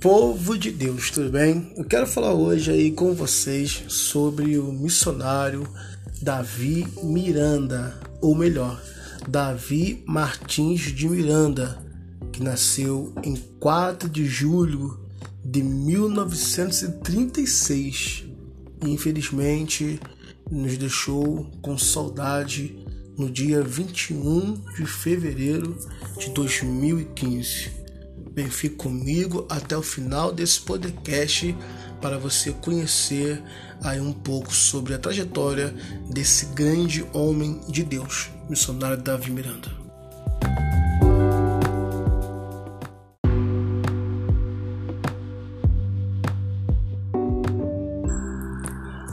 Povo de Deus, tudo bem? Eu quero falar hoje aí com vocês sobre o missionário Davi Miranda, ou melhor, Davi Martins de Miranda, que nasceu em 4 de julho de 1936 e infelizmente nos deixou com saudade no dia 21 de fevereiro de 2015. Bem, fique comigo até o final desse podcast para você conhecer aí um pouco sobre a trajetória desse grande homem de Deus, missionário Davi Miranda.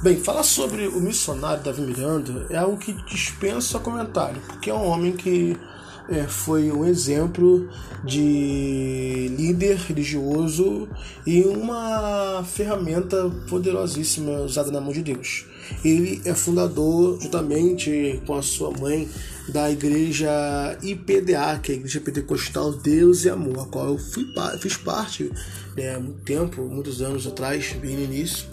Bem, falar sobre o missionário Davi Miranda é algo que dispensa comentário, porque é um homem que é, foi um exemplo de líder religioso e uma ferramenta poderosíssima usada na mão de Deus. Ele é fundador, juntamente com a sua mãe, da igreja IPDA, que é a Igreja Pentecostal Deus e Amor, a qual eu fui, fiz parte né, há muito tempo, muitos anos atrás, bem no início.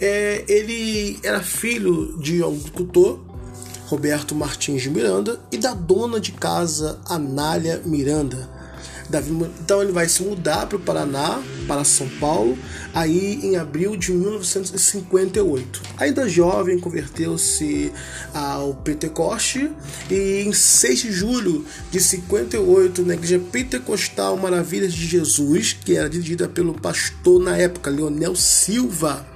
É, ele era filho de um agricultor Roberto Martins de Miranda e da dona de casa Anália Miranda. Então ele vai se mudar para o Paraná, para São Paulo, aí em abril de 1958. Ainda jovem, converteu-se ao Pentecoste e em 6 de julho de 58, na igreja Pentecostal Maravilhas de Jesus, que era dirigida pelo pastor na época, Leonel Silva,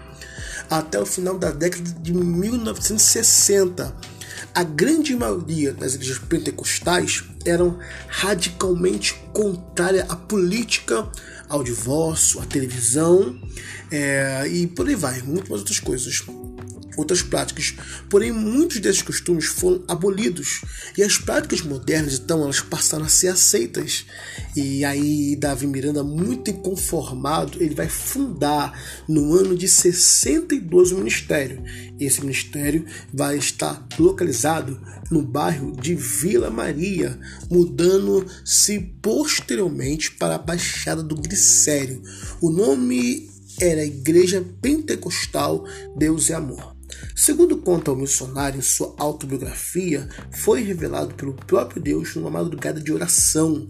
até o final da década de 1960 a grande maioria das igrejas pentecostais eram radicalmente contrária à política, ao divórcio, à televisão é, e por aí vai, muitas outras coisas outras práticas. Porém, muitos desses costumes foram abolidos e as práticas modernas, então, elas passaram a ser aceitas. E aí, Davi Miranda, muito inconformado, ele vai fundar no ano de 62 o ministério. Esse ministério vai estar localizado no bairro de Vila Maria, mudando-se posteriormente para a Baixada do Glicério. O nome era Igreja Pentecostal Deus e Amor. Segundo conta o missionário em sua autobiografia, foi revelado pelo próprio Deus numa madrugada de oração.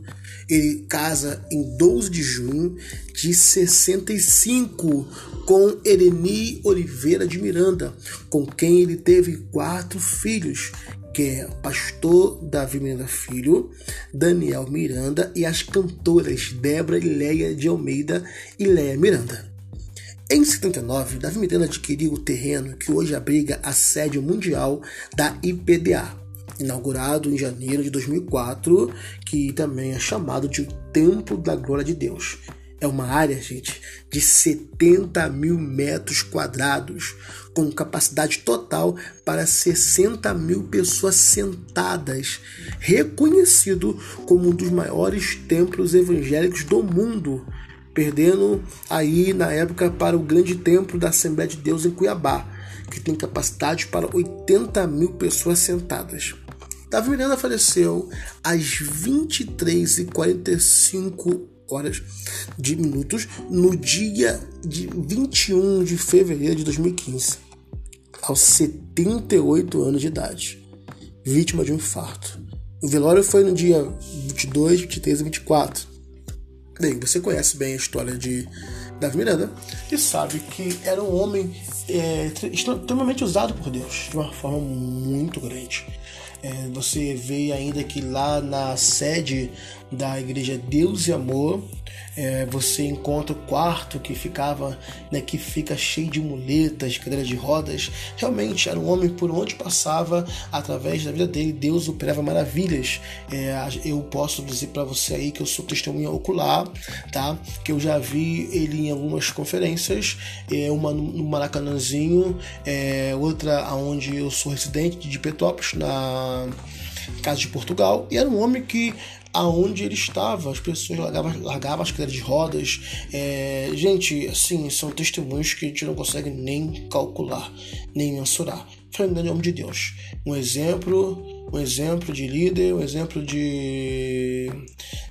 Ele casa em 12 de junho de 65 com Ereni Oliveira de Miranda, com quem ele teve quatro filhos, que é pastor Davi Miranda Filho, Daniel Miranda e as cantoras Débora e Leia de Almeida e Leia Miranda. Em 79, Davi Miranda adquiriu o terreno que hoje abriga a sede mundial da IPDA, inaugurado em janeiro de 2004, que também é chamado de o Templo da Glória de Deus. É uma área, gente, de 70 mil metros quadrados, com capacidade total para 60 mil pessoas sentadas, reconhecido como um dos maiores templos evangélicos do mundo perdendo aí na época para o grande templo da Assembleia de Deus em Cuiabá, que tem capacidade para 80 mil pessoas sentadas. Davi Miranda faleceu às 23h45 horas de minutos no dia de 21 de fevereiro de 2015, aos 78 anos de idade, vítima de um infarto. O velório foi no dia 22, 23 e 24 Bem, você conhece bem a história de Davi Miranda e sabe que era um homem é, extremamente usado por Deus de uma forma muito grande. É, você vê ainda que lá na sede da igreja Deus e Amor, é, você encontra o quarto que ficava, né, que fica cheio de muletas, cadeiras de rodas. Realmente era um homem por onde passava, através da vida dele, Deus operava maravilhas. É, eu posso dizer para você aí que eu sou testemunha ocular, tá? Que eu já vi ele em algumas conferências, é, uma no Maracanãzinho, é, outra aonde eu sou residente de Petrópolis, na Casa de Portugal, e era um homem que aonde ele estava, as pessoas largavam, largavam as cadeiras de rodas. É, gente, assim, são testemunhos que a gente não consegue nem calcular, nem mensurar. Foi um grande homem de Deus, um exemplo um exemplo de líder, um exemplo de,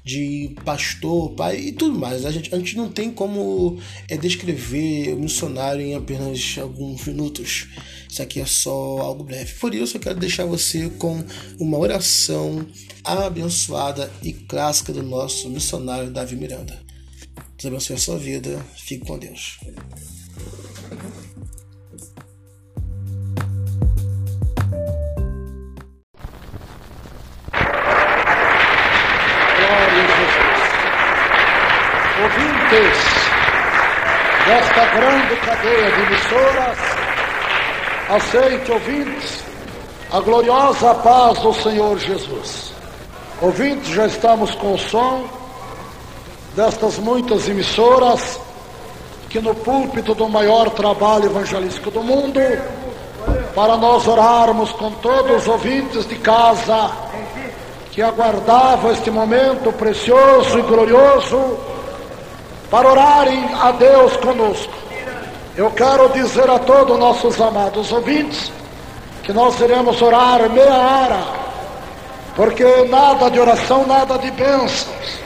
de pastor, pai e tudo mais. A gente, a gente não tem como é, descrever o missionário em apenas alguns minutos. Isso aqui é só algo breve. Por isso eu quero deixar você com uma oração abençoada e clássica do nosso missionário Davi Miranda. Deus abençoe a sua vida. Fique com Deus. Desta grande cadeia de emissoras, aceite, ouvintes, a gloriosa paz do Senhor Jesus. Ouvintes, já estamos com o som destas muitas emissoras que no púlpito do maior trabalho evangelístico do mundo, para nós orarmos com todos os ouvintes de casa que aguardavam este momento precioso e glorioso para orarem a Deus conosco. Eu quero dizer a todos nossos amados ouvintes que nós iremos orar meia hora, porque nada de oração, nada de bênçãos.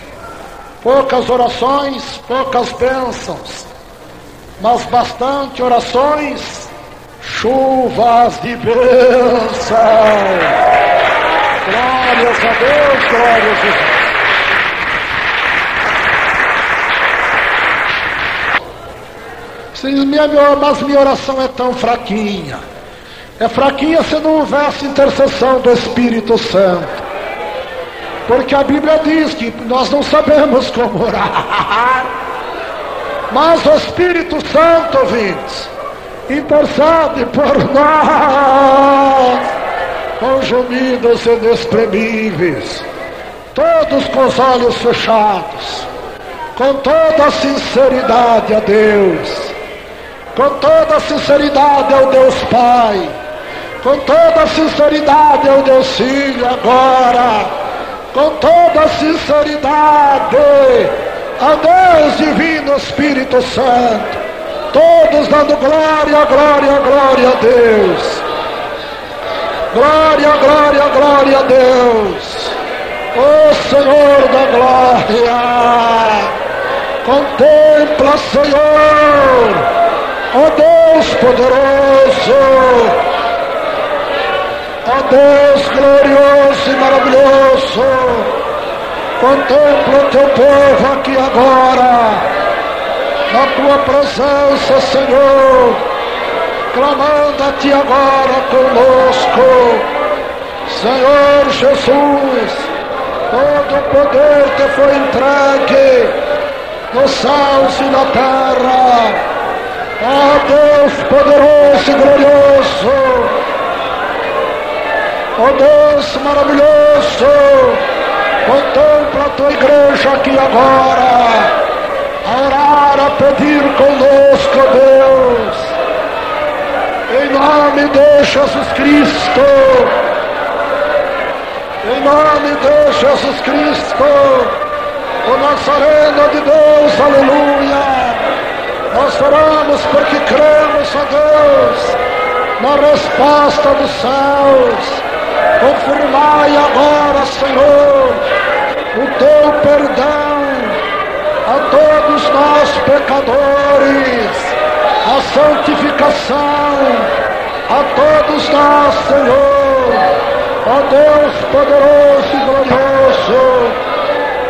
Poucas orações, poucas bênçãos, mas bastante orações, chuvas de bênção. Glórias a Deus, glórias a Deus. Minha, mas minha oração é tão fraquinha. É fraquinha se não houvesse intercessão do Espírito Santo. Porque a Bíblia diz que nós não sabemos como orar. Mas o Espírito Santo, ouvintes, intercede por nós com gemidos inexprimíveis, todos com os olhos fechados, com toda a sinceridade a Deus com toda sinceridade ao Deus Pai, com toda sinceridade ao Deus Filho agora, com toda sinceridade ao Deus Divino Espírito Santo, todos dando glória, glória, glória a Deus. Glória, glória, glória a Deus. O Senhor da glória, contempla, Senhor Ó Deus poderoso, ó Deus glorioso e maravilhoso, contempla o teu povo aqui agora, na tua presença, Senhor, clamando a ti agora conosco, Senhor Jesus, todo o poder te foi entregue nos céus e na terra Ó Deus poderoso e glorioso, oh, Deus maravilhoso, contempla a tua igreja aqui agora, a orar, a pedir conosco, Deus, em nome de Jesus Cristo, em nome de Jesus Cristo, o Nazareno de Deus, aleluia. Nós oramos porque cremos, a Deus, na resposta dos céus. Confirmai agora, Senhor, o teu perdão a todos nós pecadores, a santificação a todos nós, Senhor. Ó Deus poderoso e glorioso,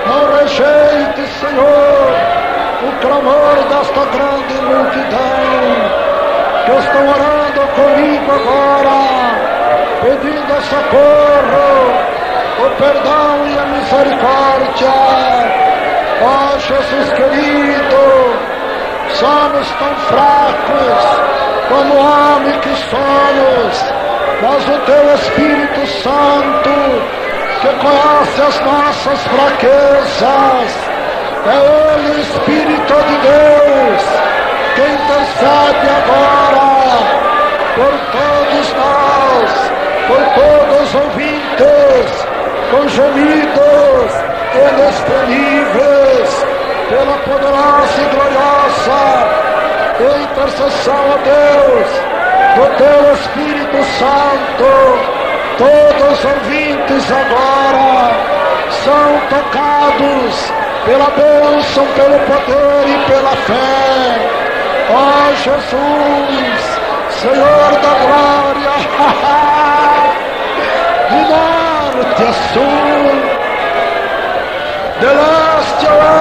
não rejeite, Senhor o clamor desta grande multidão que estão orando comigo agora, pedindo socorro, o perdão e a misericórdia. Ó Jesus querido, somos tão fracos como homem que somos, mas o teu Espírito Santo, que conhece as nossas fraquezas, é o Espírito de Deus, quem intercede agora por todos nós, por todos os ouvintes, com gemidos inexprimíveis, pela poderosa e gloriosa intercessão a Deus, do Teu Espírito Santo, todos os ouvintes agora são tocados pela bênção, pelo poder e pela fé. Ó oh, Jesus, Senhor da glória, de norte a sul, de leste a.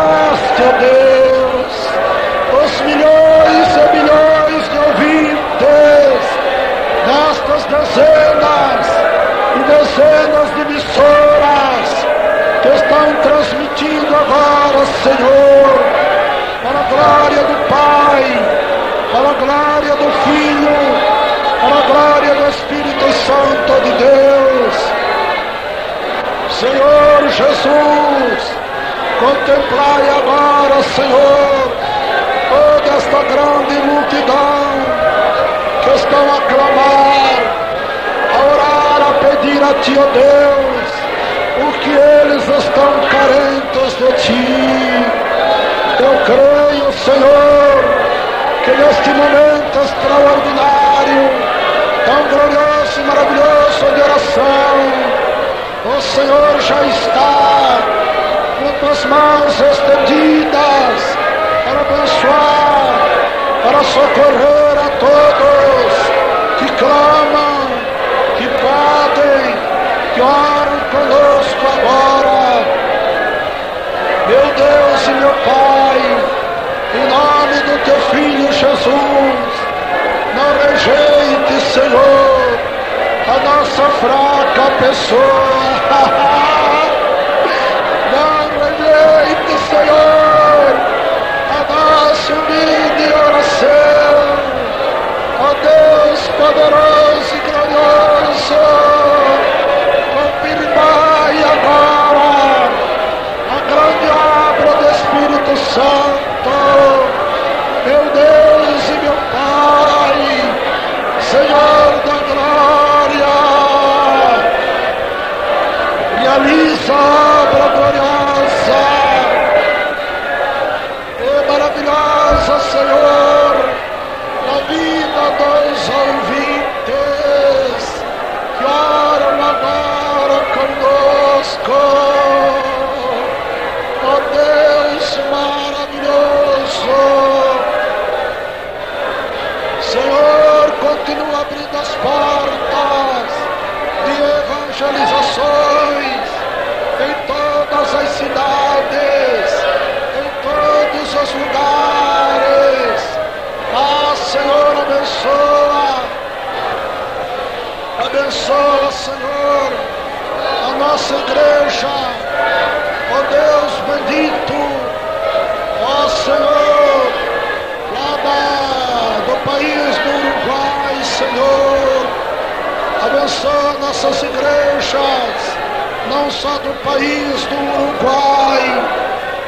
país do Uruguai,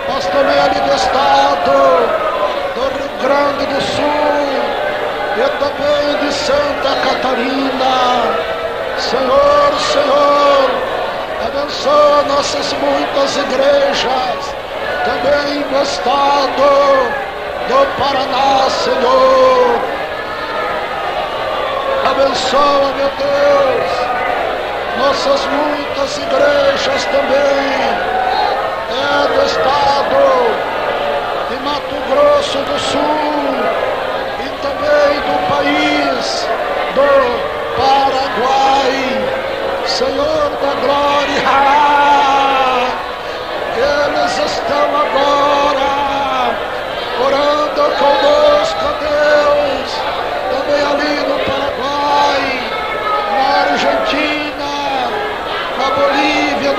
mas também é ali do estado do Rio Grande do Sul e também de Santa Catarina. Senhor, Senhor, abençoa nossas muitas igrejas, também do estado do Paraná, Senhor. Abençoa, meu Deus nossas muitas igrejas também, é do estado de Mato Grosso do Sul e também do país do Paraguai. Senhor da glória, eles estão agora.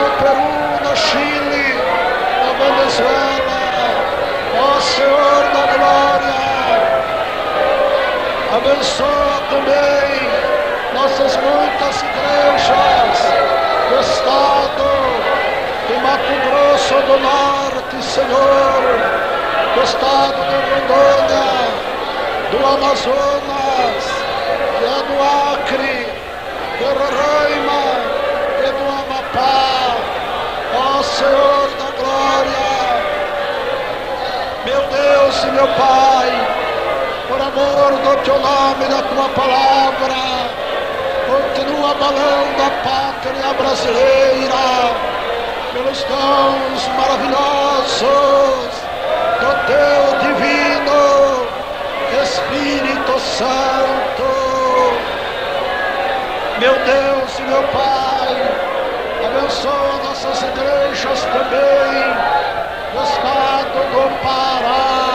no Peru, no Chile, na Venezuela. Oh, Ó Senhor da Glória, abençoa também nossas muitas igrejas do Estado. Do Mato Grosso do Norte, Senhor, do Estado de Rondônia, do Amazonas, do Acre, do Roraima. meu Pai, por amor do teu nome, da tua palavra, continua abalando a pátria brasileira pelos dons maravilhosos do teu divino Espírito Santo. Meu Deus e meu Pai, abençoa nossas igrejas também do estado do Pará.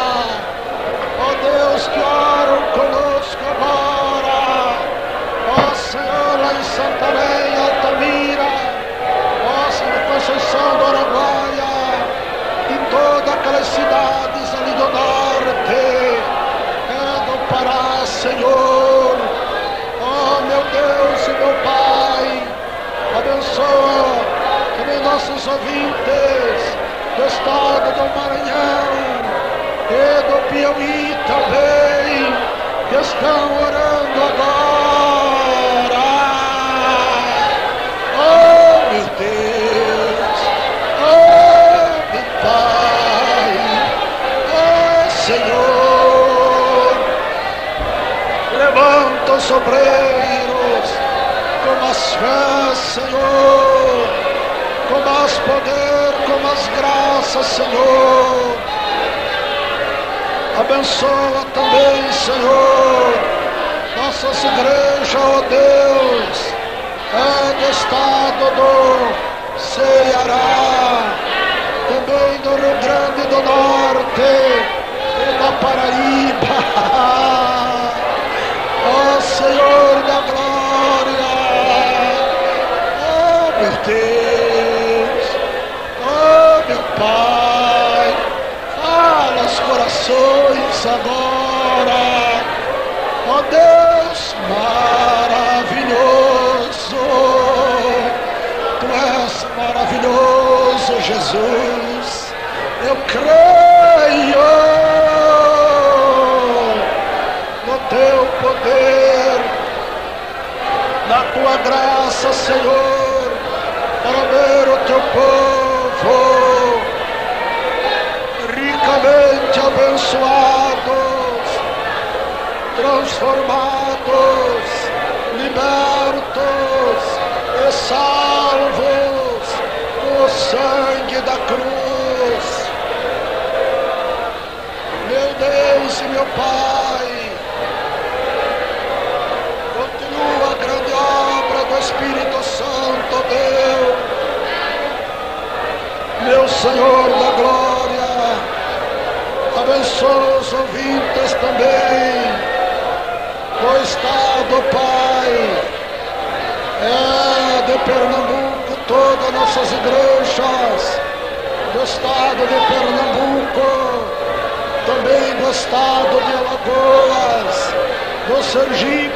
Deus que oram conosco agora. Ó Senhor, lá em Santarém, Altamira. Ó oh Senhor, Conceição do Araguaia. E todas aquelas cidades ali do norte. É do Pará, Senhor. Ó meu Deus e meu Pai. Abençoa também nossos ouvintes do estado do Maranhão e do Piauí também, que estão orando agora. Oh meu Deus, oh meu Pai, oh Senhor, levanta os obreiros com as fés, Senhor, com mais poder, com mais graças, Senhor. Abençoa também, Senhor, nossas igrejas, ó Deus, é do estado do Ceará, também do Rio Grande do Norte e da Paraíba. Ó Senhor da glória, oh meu Deus, oh meu Pai, fala os corações agora, ó oh, Deus maravilhoso, Tu és maravilhoso, Jesus, eu creio no Teu poder, na Tua graça, Senhor, para ver o Teu povo ricamente abençoados, transformados, libertos e salvos no sangue da cruz. Meu Deus e meu Pai, continua a grande obra do Espírito Santo, Deus, meu Senhor da glória, abençoa os ouvintes também do Estado, Pai, é de Pernambuco, todas nossas igrejas, do Estado de Pernambuco, também do Estado de Alagoas, do Sergipe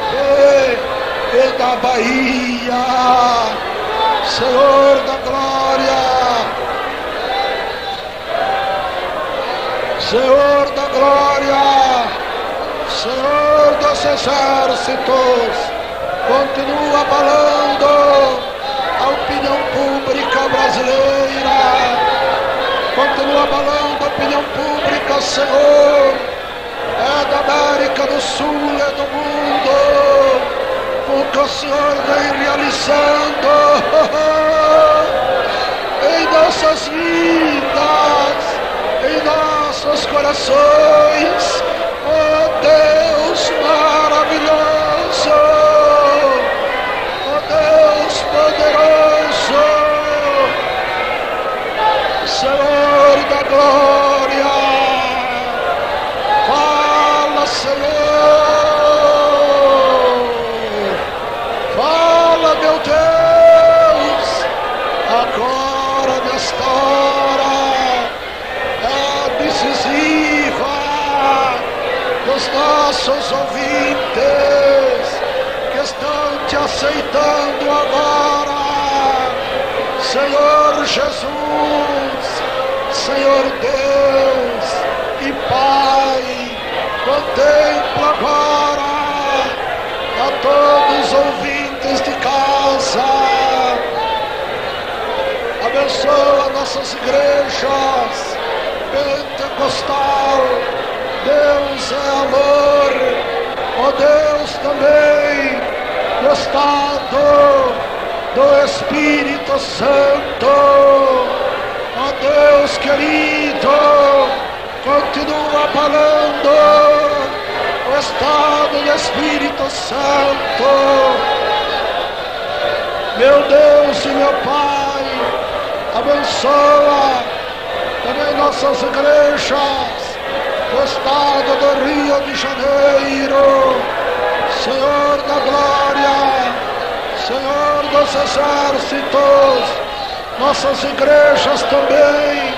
e da Bahia, Senhor da glória, Senhor da glória, Senhor dos exércitos, continua abalando a opinião pública brasileira, continua abalando a opinião pública, Senhor, é da América do Sul, é do mundo, o que o Senhor vem realizando em nossas vidas, em nossos corações, maravilhoso, oh Deus poderoso, Senhor da glória, nossas igrejas pentecostal. Deus é amor, ó Deus também do estado do Espírito Santo. Ó Deus querido, continua falando o estado do Espírito Santo. Meu Deus e meu Pai, abençoa também nossas igrejas do estado do Rio de Janeiro. Senhor da glória, Senhor dos exércitos, nossas igrejas também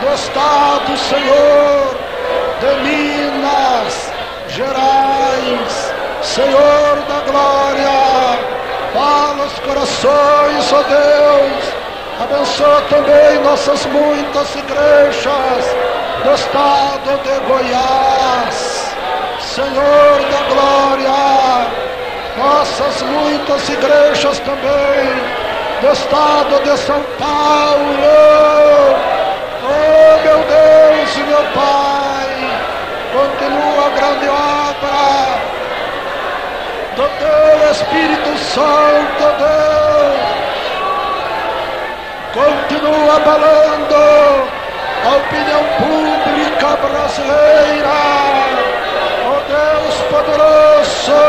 do estado, Senhor, de Minas Gerais, Senhor da glória, fala os corações, ó Deus, abençoa também nossas muitas igrejas do estado de Goiás, Senhor da glória, nossas muitas igrejas também do estado de São Paulo. Oh meu Deus e meu Pai, continua a grande obra do teu Espírito Santo, Deus. Continua balando a opinião pública brasileira. Oh Deus poderoso,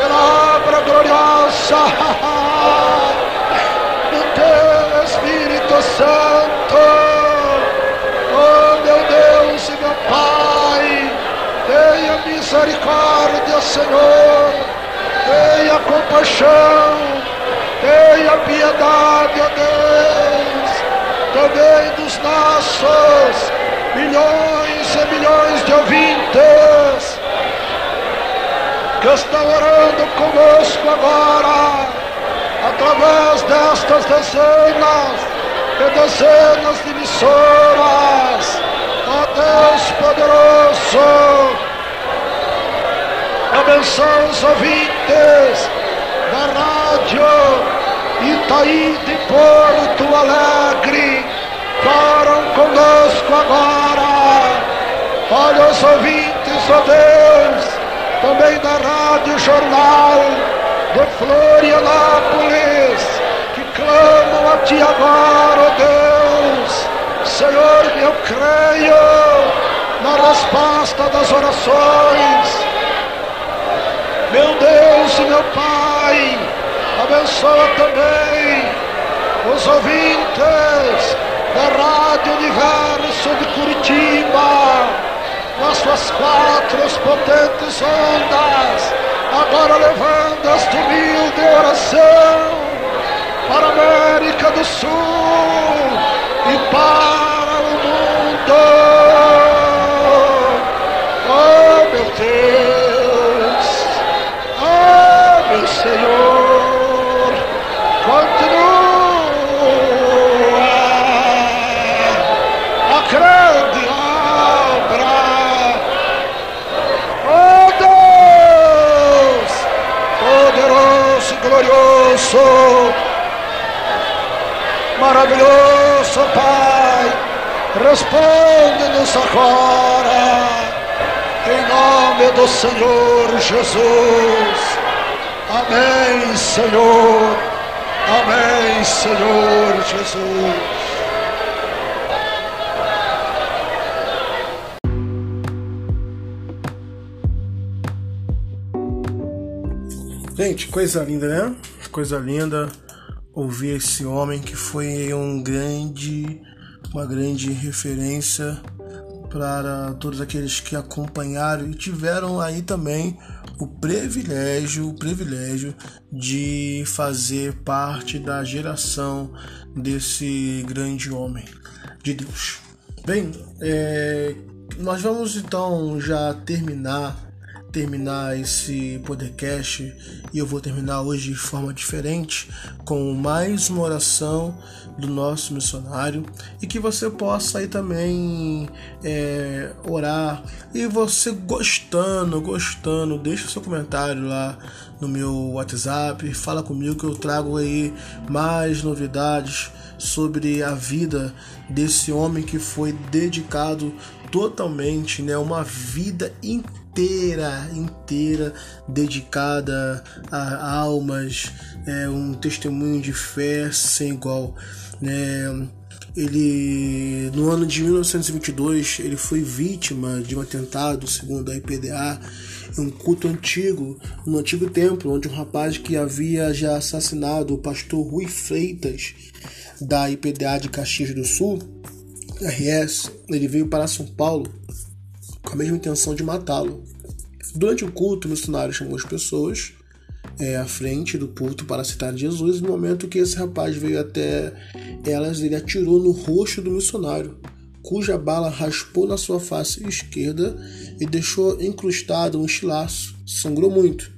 pela obra gloriosa do teu Espírito Santo. Oh meu Deus e meu Pai, tenha misericórdia, Senhor, tenha compaixão, tenha piedade, ó Deus, também dos nossos milhões e milhões de ouvintes que estão orando conosco agora, através destas dezenas e dezenas de emissoras. Ó Deus poderoso, abençoa os ouvintes da rádio Itaí de Porto Alegre, foram conosco agora. Olha os ouvintes, ó Deus, também da Rádio Jornal de Florianópolis, que clamam a Ti agora, ó Deus. Senhor, eu creio na resposta das orações. Meu Deus e meu Pai, abençoa também os ouvintes da Rádio Universo de Curitiba, nas suas quatro potentes ondas, agora levando esta humilde oração para a América do Sul glorioso, maravilhoso Pai, responde-nos agora, em nome do Senhor Jesus. Amém, Senhor. Amém, Senhor Jesus. Gente, coisa linda, né? Coisa linda ouvir esse homem que foi um grande, uma grande referência para todos aqueles que acompanharam e tiveram aí também o privilégio, o privilégio de fazer parte da geração desse grande homem de Deus. Bem, é, nós vamos então já terminar terminar esse podcast. E eu vou terminar hoje de forma diferente com mais uma oração do nosso missionário. E que você possa aí também é, orar. E você gostando, gostando, deixa seu comentário lá no meu WhatsApp, fala comigo que eu trago aí mais novidades sobre a vida desse homem que foi dedicado totalmente, né, uma vida inteira, inteira dedicada a almas, é, um testemunho de fé sem igual, né? Ele no ano de 1922 ele foi vítima de um atentado, segundo a IPDA, em um culto antigo, no antigo templo, onde um rapaz que havia já assassinado o pastor Rui Freitas da IPDA de Caxias do Sul, RS, ele veio para São Paulo com a mesma intenção de matá-lo. Durante o culto, o missionário chamou as pessoas é, à frente do culto para citar Jesus. No momento que esse rapaz veio até elas, ele atirou no rosto do missionário, cuja bala raspou na sua face esquerda e deixou incrustado um estilaço. Sangrou muito,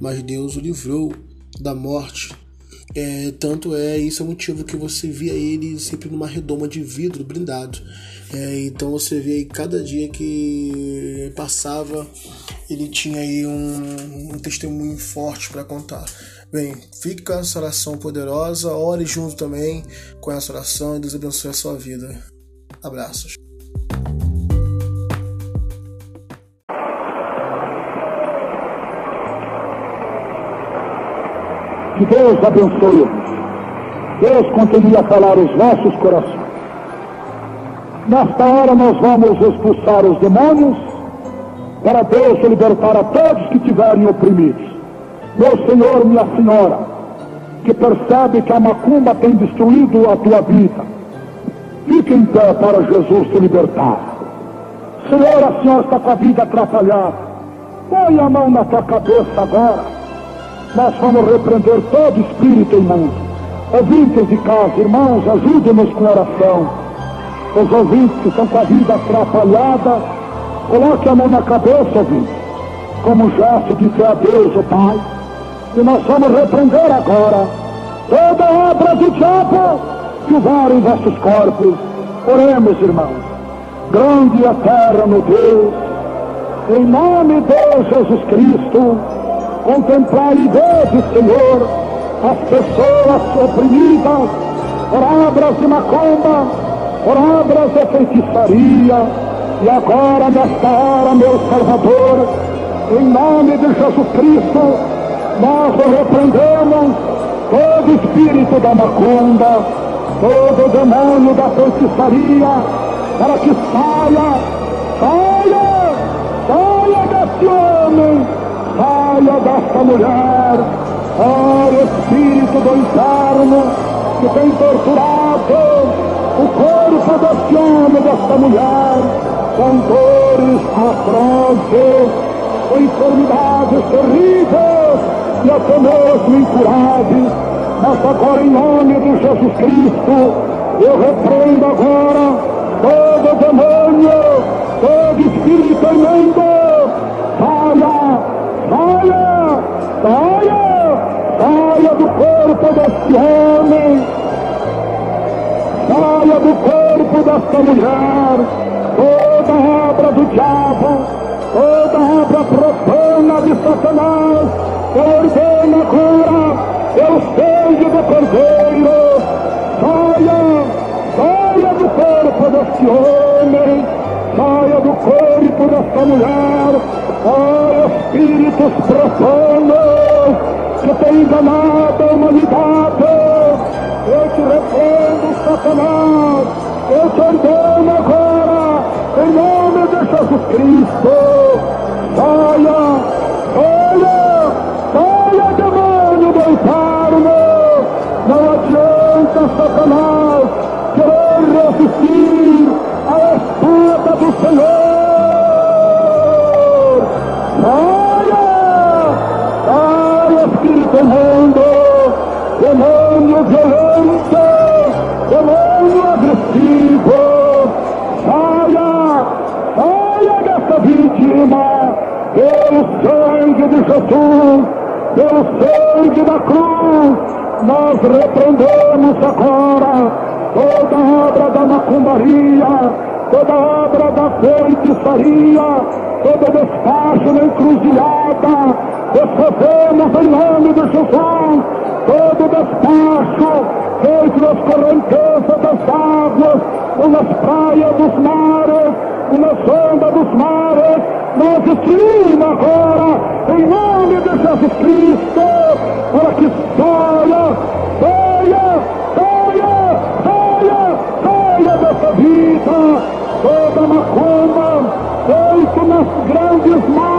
mas Deus o livrou da morte é, tanto é, isso é o motivo que você via ele sempre numa redoma de vidro blindado. É, então você vê aí cada dia que passava, ele tinha aí um, um testemunho forte para contar. Bem, com essa oração poderosa, ore junto também com essa oração e Deus abençoe a sua vida. Abraços. Que Deus abençoe. Deus continue a falar os nossos corações. Nesta hora nós vamos expulsar os demônios para Deus libertar a todos que estiverem oprimidos. Meu Senhor, minha Senhora, que percebe que a macumba tem destruído a tua vida, fique em pé para Jesus te libertar. Senhor, a senhora está com a vida atrapalhada. Põe a mão na tua cabeça agora nós vamos repreender todo espírito imundo. Ouvintes de casa, irmãos, ajudem-nos com oração. Os ouvintes que estão com a vida atrapalhada, coloque a mão na cabeça, ouvinte, como gesto de fé a Deus, o Pai. E nós vamos repreender agora toda obra do diabo que usar em vossos corpos. Oremos, irmãos. Grande e eterno Deus, em nome de Jesus Cristo, contemplar e ver, Senhor, as pessoas oprimidas por obras de macumba, por obras de feitiçaria. E agora, nesta hora, meu Salvador, em nome de Jesus Cristo, nós repreendemos todo espírito da macumba, todo demônio da feitiçaria, para que saia, saia, saia desse homem saia desta mulher, ó Espírito do inferno, que tem torturado o corpo deste homem, desta mulher, com dores atrozes, com enfermidades terríveis e até mesmo incuráveis. Mas agora, em nome de Jesus Cristo, eu repreendo agora todo demônio, todo espírito imundo, deste homem! Saia do corpo desta mulher! Toda obra do diabo, toda obra profana de Satanás, eu ordeno agora, eu sangue do Cordeiro! Saia! Saia do corpo deste homem! Saia do corpo desta mulher! Ó espíritos profanos que têm enganado a humanidade, eu te repreendo, Satanás, eu te ordeno agora, em nome de Jesus Cristo, saia, de Jesus, pelo sangue da cruz, nós repreendemos agora toda obra da macumbaria, toda obra da feitiçaria, todo despacho na encruzilhada, desfazemos em nome de Jesus todo despacho feito nas correntezas das águas, nas praias dos mares, e na sonda dos mares, nós destruímos agora, em nome de Jesus Cristo, para que saia, saia, saia, saia, saia dessa vida, toda macumba, feito nas grandes matas,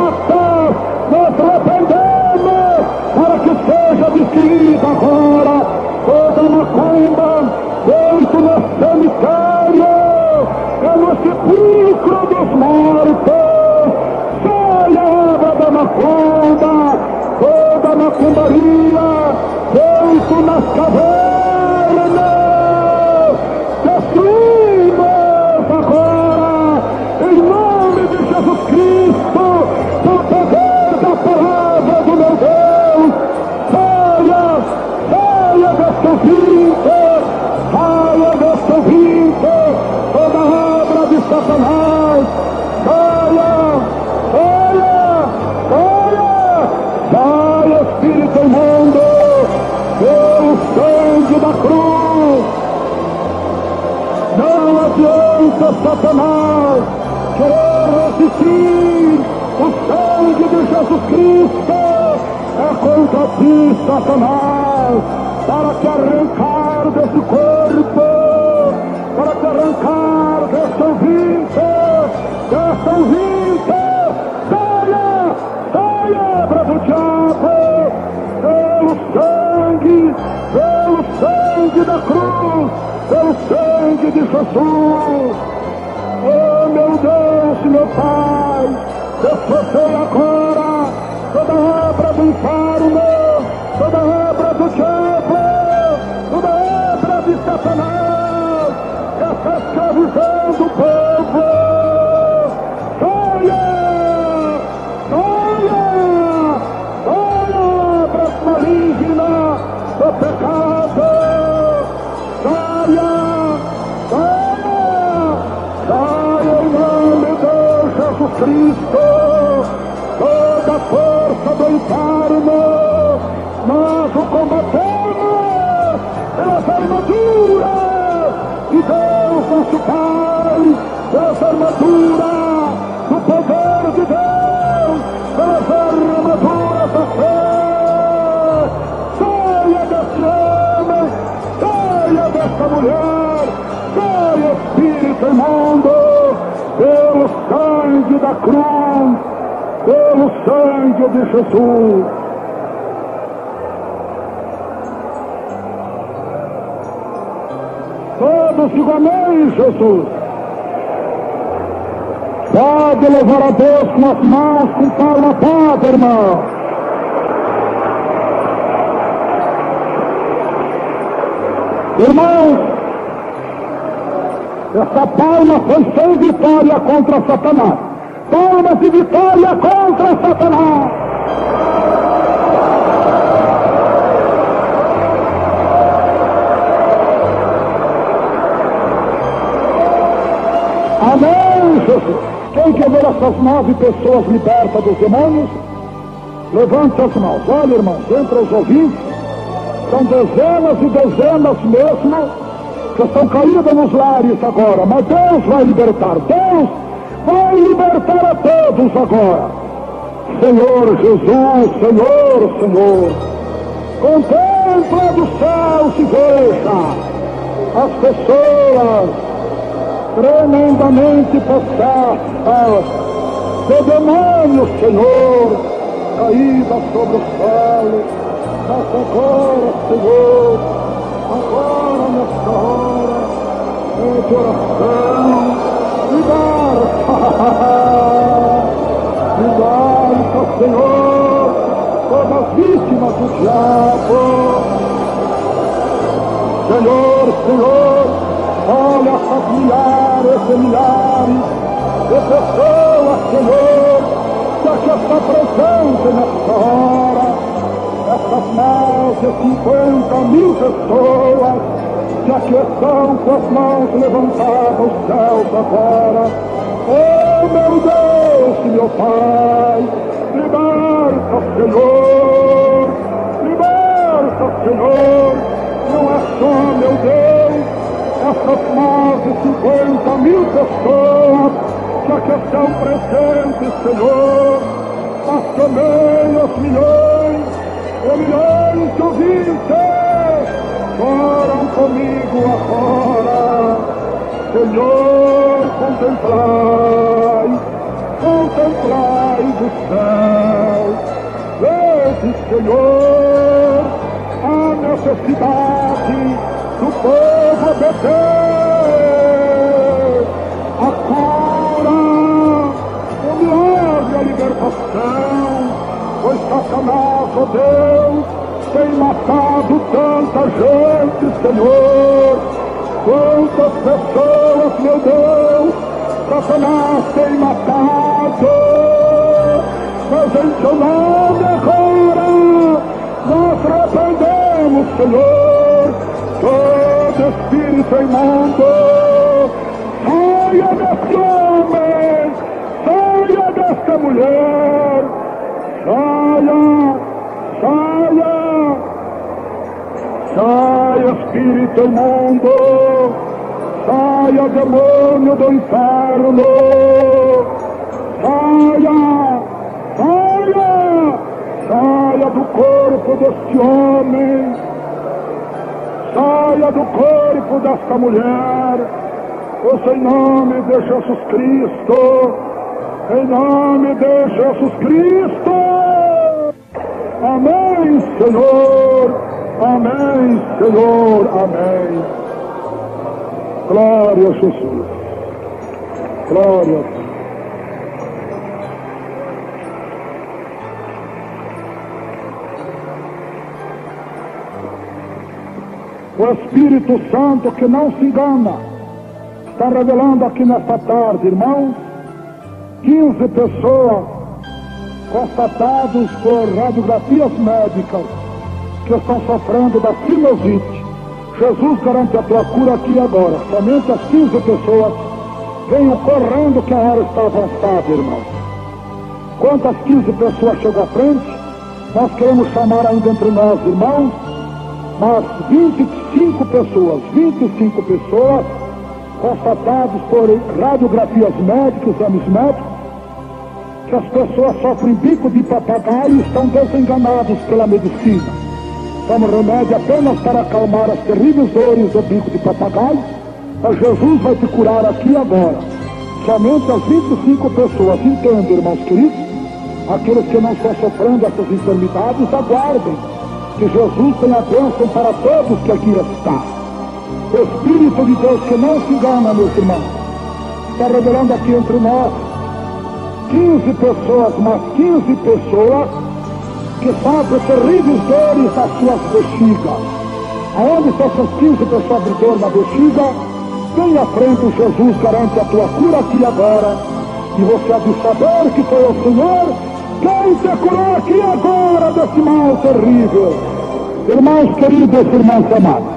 adianta Satanás querer resistir o sangue de Jesus Cristo. É contra ti, Satanás, para te arrancar desse corpo, para te arrancar desse ouvinte, desse ouvinte. Saia, saia, bravo diabo, pelo sangue, pelo sangue da cruz, pelo sangue de Jesus. Oh meu Deus, meu Pai, desfazer agora toda obra do inferno, Cristo. Toda força do inferno, nós o combatemos pelas armaduras de Deus nosso Pai, pelas armaduras do poder de Deus, pelas armaduras da fé. Saia desse homem, saia dessa mulher, saia Espírito imundo, pelo sangue da cruz, pelo sangue de Jesus. Todos digam amém, Jesus. Pode louvar a Deus com as mãos, com palma dada, irmão. Irmãos, essa palma foi sem vitória contra Satanás. Palmas de vitória contra Satanás. Amém, Jesus. Quem quer ver essas nove pessoas libertas dos demônios? Levante as mãos. Olha, irmãos, entre os ouvintes, são dezenas e dezenas mesmo que estão caídas nos lares agora. Mas Deus vai libertar. Deus libertar a todos agora. Senhor Jesus, Senhor, Senhor. Contempla do céu e veja as pessoas tremendamente possessas de demônios, Senhor, caídas sobre o solo. Mas agora, Senhor, agora nesta hora, é de oração, liberta, liberta, Senhor, todas vítimas do diabo. Senhor, Senhor, olha essas milhares e milhares de pessoas, Senhor, que aqui está presente nesta hora essas mais de 50 mil pessoas que aqui estão com as mãos levantadas aos céus agora. Oh meu Deus meu Pai, liberta, Senhor, liberta, Senhor, não é só, meu Deus, essas mais de 50 mil pessoas que estão presentes, Senhor, mas também os milhões, os milhões de ouvintes foram comigo agora. Senhor, contemplai, contemplai do céu, vede, Senhor, a necessidade do povo obedecer. libertação, pois Satanás, ó Deus, tem matado tanta gente, Senhor. Quantas pessoas, meu Deus, Satanás tem matado. Mas em seu nome agora, nós repreendemos, Senhor, todo espírito imundo. Saia desse homem! Saia desta mulher! Saia! Saia! Saia, espírito imundo! Saia, demônio do inferno! Saia! Saia! Saia do corpo deste homem! Saia do corpo desta mulher! Pois em nome de Jesus Cristo, em nome de Jesus Cristo. Amém, Senhor. Amém, Senhor. Amém. Glória a Jesus. Glória a Deus. O Espírito Santo que não se engana está revelando aqui nesta tarde, irmãos, 15 pessoas constatados por radiografias médicas que estão sofrendo da sinusite. Jesus garante a tua cura aqui agora. Somente as 15 pessoas venham correndo que a hora está avançada, irmão. Quantas 15 pessoas chegam à frente? Nós queremos chamar ainda entre nós, irmãos, mas 25 pessoas, 25 pessoas constatados por radiografias médicas, exames médicos, que as pessoas sofrem bico de papagaio e estão desenganados pela medicina. Toma remédio apenas para acalmar as terríveis dores do bico de papagaio, mas Jesus vai te curar aqui e agora. Somente as 25 pessoas, entendem, irmãos queridos? Aqueles que não estão sofrendo essas enfermidades, aguardem que Jesus tenha bênção para todos que aqui estão. O Espírito de Deus que não se engana, meus irmãos, está revelando aqui entre nós 15 pessoas, mas 15 pessoas que sofrem terríveis dores nas suas bexigas. Aonde estão essas 15 pessoas de dor na bexiga? Vem à frente, Jesus garante a tua cura aqui agora. E você há de saber que foi o Senhor quem te curou aqui agora desse mal terrível. Irmãos queridos, irmãos amados,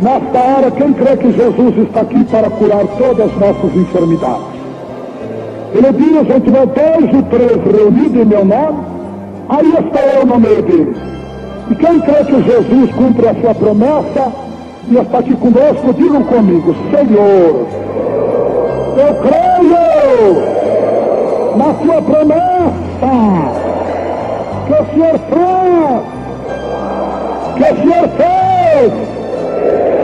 nesta hora, quem crê que Jesus está aqui para curar todas as nossas enfermidades? Ele diz, se tiver dois ou três reunidos em meu nome, aí está eu no meio deles. E quem crê que Jesus cumpre a sua promessa e está aqui conosco, digam comigo, Senhor, eu creio na sua promessa que o Senhor fez, que o Senhor fez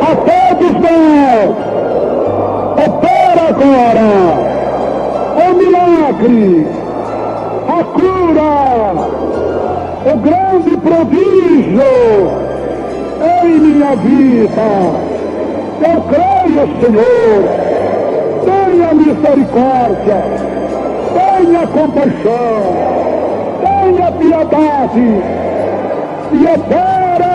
a todos nós. Opera agora o milagre, a cura, o grande prodígio em minha vida. Eu creio, Senhor, tenha misericórdia, tenha compaixão, tenha piedade. E opera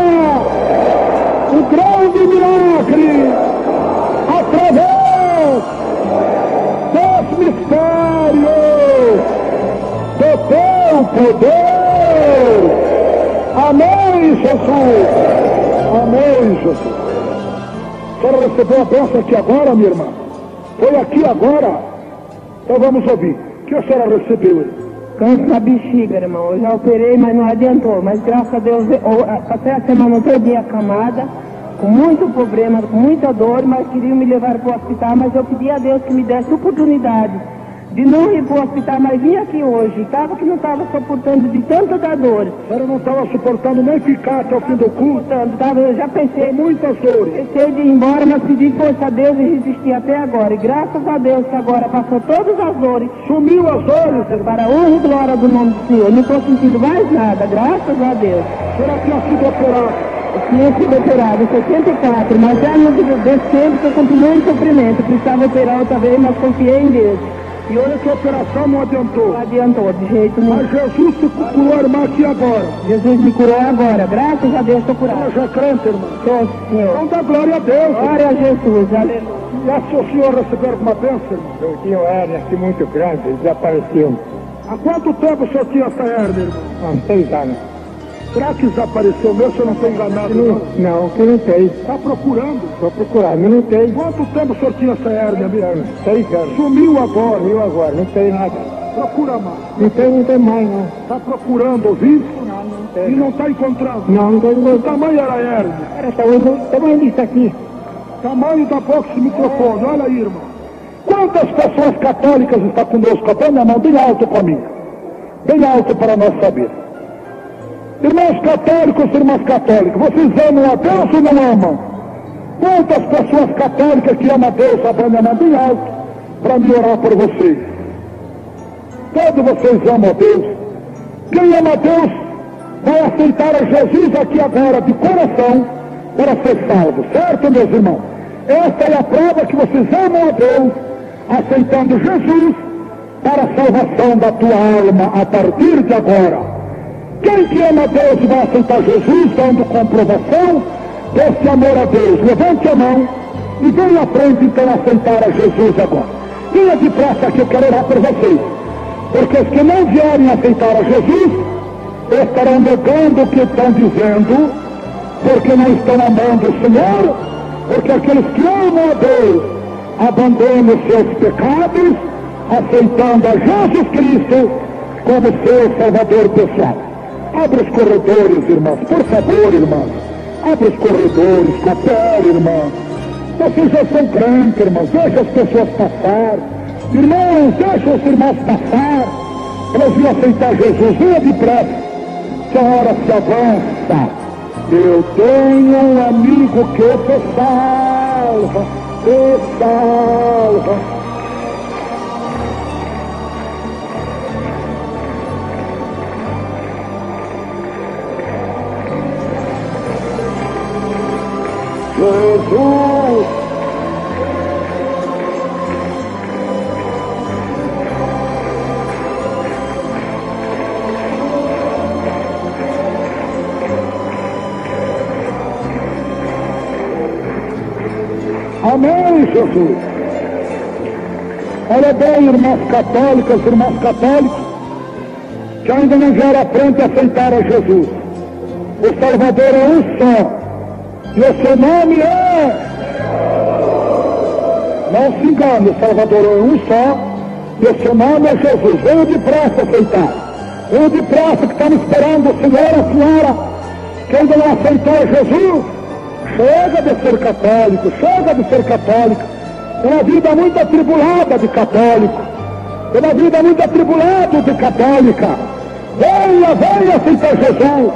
o grande milagre através mistério poder. Amém, Jesus. Amém, Jesus. A senhora recebeu a bênção aqui agora, minha irmã? Foi aqui agora? Então vamos ouvir. O que a senhora recebeu? Câncer na bexiga, irmão. Eu já operei, mas não adiantou. Mas graças a Deus, até a semana todinha camada, com muito problema, com muita dor, mas queriam me levar para o hospital, mas eu pedi a Deus que me desse oportunidade de não ir para o hospital, mas vim aqui hoje. Estava que não estava suportando de tanta da dor. Senhora não estava suportando nem ficar até o fim do culto. Suportando, tava, eu já pensei, Muitas dores. pensei de ir embora, mas pedi força a Deus e resisti até agora. E graças a Deus que agora passou todas as dores. Sumiu as dores. Para a honra e glória do nome do Senhor. Não estou sentindo mais nada, graças a Deus. A senhora tinha sido operada. Eu tinha sido operado em 64, mas já no desse tempo que eu continuei em sofrimento. Precisava operar outra vez, mas confiei em Deus. E olha que a operação não adiantou. Não adiantou de jeito Mas nenhum. Jesus se curou a irmã aqui agora. Jesus me curou agora. Graças a Deus estou curado. já é crente, irmã. Sou, Senhor. Então dá glória a Deus. Glória a Jesus. Aleluia. Já se o senhor receber alguma bênção, irmão? Eu tinha uma hérnia aqui muito grande, desapareceu Há quanto tempo o senhor tinha essa hérnia, irmão? há uns seis anos. Será que desapareceu mesmo? Se eu não estou enganado, Não, não? não, que não tem. Está procurando? Estou procurando, não tem. Quanto tempo o senhor tinha essa hérnia, amigo? Seis anos. Sumiu agora. Sumiu agora, não tem nada. Procura mais. Não tem, não tem mais, não. Está procurando, ouviu? E não está encontrando. Não, não tem mais. tamanho era a hérnia? Era tamanho, tamanho disso aqui. Tamanho da box de microfone. Olha aí, irmão. Quantas pessoas católicas estão conosco? Até minha mão bem alto para mim. Bem alto para nós saber. Irmãos católicos, irmãs católicas, vocês amam a Deus ou não amam? Quantas pessoas católicas que amam a Deus, a mão bem alto, para me orar por vocês? Todos vocês amam a Deus. Quem ama a Deus vai aceitar a Jesus aqui agora, de coração, para ser salvo. Certo, meus irmãos? Esta é a prova que vocês amam a Deus, aceitando Jesus para a salvação da tua alma a partir de agora. Quem que ama Deus vai aceitar Jesus, dando comprovação desse amor a Deus. Levante a mão e venha à frente então aceitar a Jesus agora. Venha depressa que eu quero orar por vocês. Porque os que não vierem aceitar a Jesus estarão negando o que estão dizendo, porque não estão amando o Senhor, porque aqueles que amam a Deus abandonam os seus pecados, aceitando a Jesus Cristo como seu Salvador pessoal. Abre os corredores, irmãos, por favor, irmãos. Abre os corredores, coopere, irmãos. Vocês já são crentes, irmãos. Deixa as pessoas passar. Irmãos, deixa os irmãos passar. Elas vão aceitar Jesus. Venha depressa. Que a hora se avança. Eu tenho um amigo que te salva. Te salva. Jesus. Amém, Jesus. Olha bem, irmãs católicas, irmãos católicos, que ainda não vieram à frente aceitar a Jesus. O Salvador é um só. E o seu nome é. Não se engane, o Salvador é um só. E o seu nome é Jesus. Venha depressa aceitar. Venha depressa que estamos esperando o Senhor, a senhora, que ainda não aceitou Jesus. Chega de ser católico, chega de ser católico. É uma vida muito atribulada de católico. É uma vida muito atribulada de católica. Venha, venha aceitar Jesus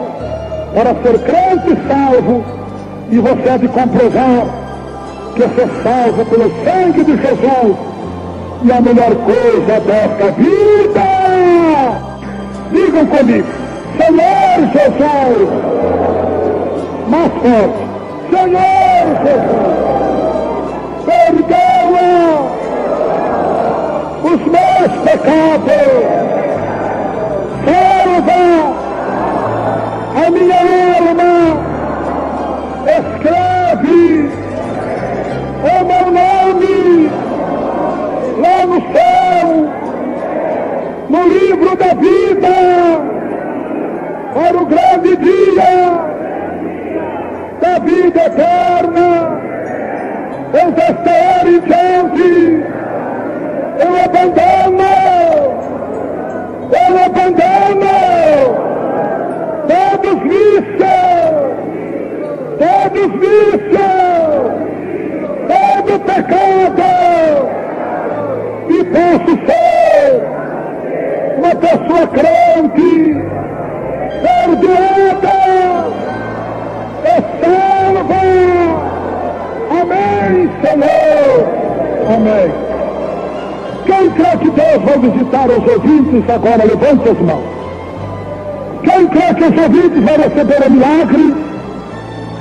para ser crente e salvo. E você há de comprovar que você é salvo pelo sangue de Jesus. E a melhor coisa desta vida. Digam comigo, Senhor Jesus. Mais forte. Senhor Jesus, perdoa os meus pecados, salva a minha alma, para o grande dia da vida eterna. Eu descer e eu abandono, eu abandono todos vícios, todos vícios, todo pecado e posso ser uma pessoa crente. Senhor. Amém. Quem crê que Deus vai visitar os ouvintes agora, levante as mãos. Quem crê que os ouvintes vão receber o milagre,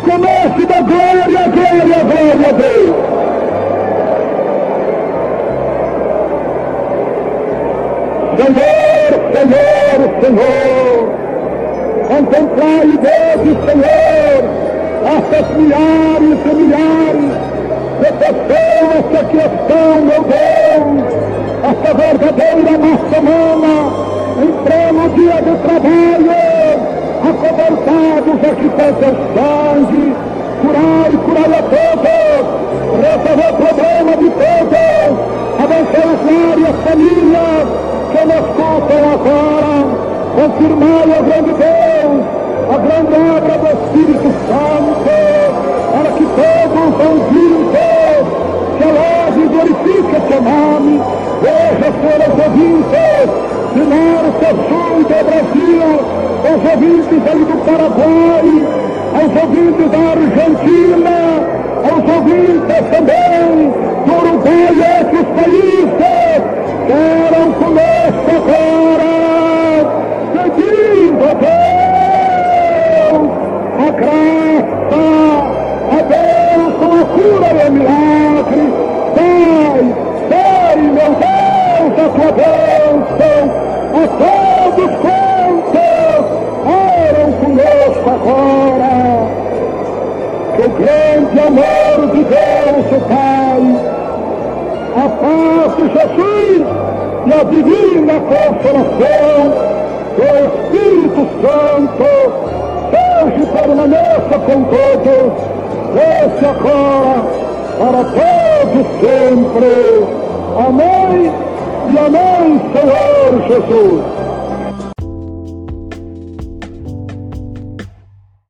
comece da glória, glória, glória a Deus. Senhor, Senhor, Senhor, contemplai Deus, Senhor, essas milhares e milhares de pessoas que aqui estão, meu Deus, essa verdadeira massa humana, em pleno dia de trabalho, acobertados aqui pelo sangue, curar e curar a todos, resolver o problema de todos, abençoar as várias famílias, que nos contam agora, confirmai a grande 20, final do Brasil, aos ouvintes ali do Paraguai, aos ouvintes da Argentina, aos ouvintes também do Uruguai e outros países, deram começo agora, pedindo a Deus a graça, a Deus, a cura e a milagre, Pai, Deus, a bênção a todos quantos oram conosco agora. Que o grande amor de Deus, o Pai, a paz de Jesus e a divina consolação do Espírito Santo seja permaneça com todos, desde agora, para todos sempre. Amém e amém, Senhor Jesus.